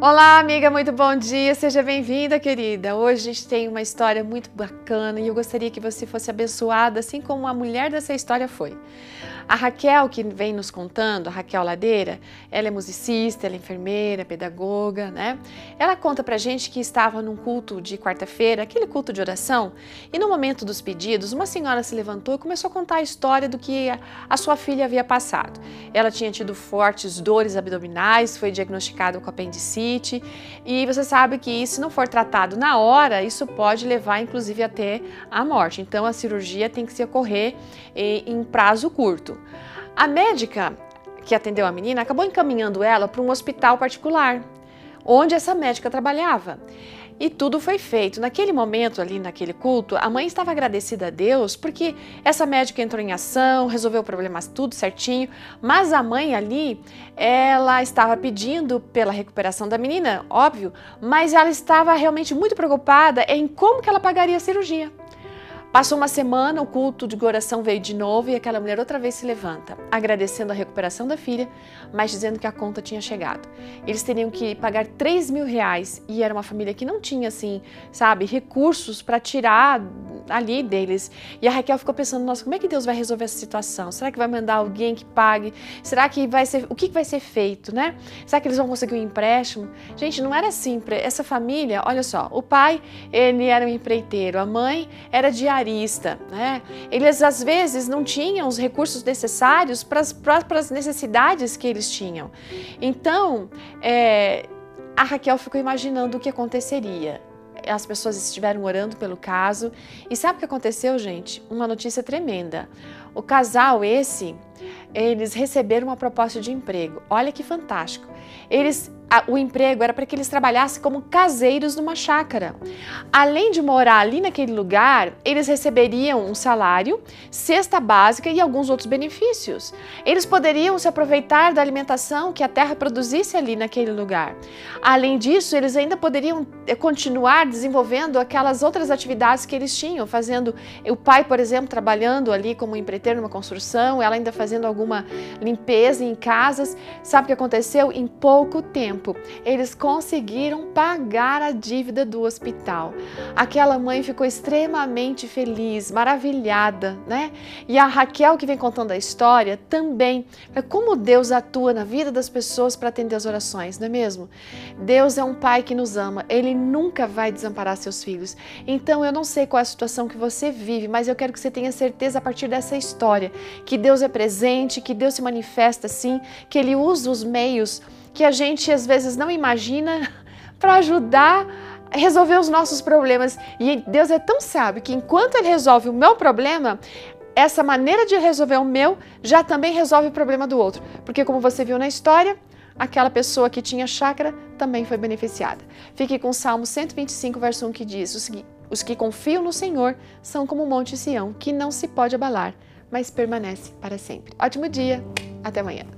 Olá, amiga, muito bom dia, seja bem-vinda, querida. Hoje a gente tem uma história muito bacana e eu gostaria que você fosse abençoada, assim como a mulher dessa história foi. A Raquel, que vem nos contando, a Raquel Ladeira, ela é musicista, ela é enfermeira, pedagoga, né? Ela conta pra gente que estava num culto de quarta-feira, aquele culto de oração, e no momento dos pedidos, uma senhora se levantou e começou a contar a história do que a sua filha havia passado. Ela tinha tido fortes dores abdominais, foi diagnosticada com apendicite, e você sabe que se não for tratado na hora, isso pode levar inclusive até a morte. Então a cirurgia tem que se ocorrer em prazo curto. A médica que atendeu a menina acabou encaminhando ela para um hospital particular, onde essa médica trabalhava. E tudo foi feito. Naquele momento, ali naquele culto, a mãe estava agradecida a Deus porque essa médica entrou em ação, resolveu o problema tudo certinho. Mas a mãe ali, ela estava pedindo pela recuperação da menina, óbvio, mas ela estava realmente muito preocupada em como que ela pagaria a cirurgia. Passou uma semana, o culto de oração veio de novo e aquela mulher outra vez se levanta, agradecendo a recuperação da filha, mas dizendo que a conta tinha chegado. Eles teriam que pagar 3 mil reais e era uma família que não tinha, assim, sabe, recursos para tirar ali deles. E a Raquel ficou pensando, nossa, como é que Deus vai resolver essa situação? Será que vai mandar alguém que pague? Será que vai ser, o que vai ser feito, né? Será que eles vão conseguir um empréstimo? Gente, não era assim, essa família, olha só, o pai, ele era um empreiteiro, a mãe era diarista, né? Eles às vezes não tinham os recursos necessários para as necessidades que eles tinham. Então, é, a Raquel ficou imaginando o que aconteceria. As pessoas estiveram orando pelo caso e sabe o que aconteceu, gente? Uma notícia tremenda. O casal esse, eles receberam uma proposta de emprego. Olha que fantástico. Eles o emprego era para que eles trabalhassem como caseiros numa chácara. Além de morar ali naquele lugar, eles receberiam um salário, cesta básica e alguns outros benefícios. Eles poderiam se aproveitar da alimentação que a terra produzisse ali naquele lugar. Além disso, eles ainda poderiam eh, continuar desenvolvendo aquelas outras atividades que eles tinham, fazendo o pai, por exemplo, trabalhando ali como empreiteiro numa construção, ela ainda fazendo alguma limpeza em casas. Sabe o que aconteceu? Em pouco tempo eles conseguiram pagar a dívida do hospital. Aquela mãe ficou extremamente feliz, maravilhada, né? E a Raquel, que vem contando a história, também. Como Deus atua na vida das pessoas para atender as orações, não é mesmo? Deus é um pai que nos ama, ele nunca vai desamparar seus filhos. Então, eu não sei qual é a situação que você vive, mas eu quero que você tenha certeza a partir dessa história que Deus é presente, que Deus se manifesta assim, que ele usa os meios que a gente às vezes não imagina para ajudar a resolver os nossos problemas. E Deus é tão sábio que enquanto Ele resolve o meu problema, essa maneira de resolver o meu já também resolve o problema do outro. Porque, como você viu na história, aquela pessoa que tinha chácara também foi beneficiada. Fique com o Salmo 125, verso 1 que diz o seguinte: Os que confiam no Senhor são como o Monte Sião, que não se pode abalar, mas permanece para sempre. Ótimo dia, até amanhã.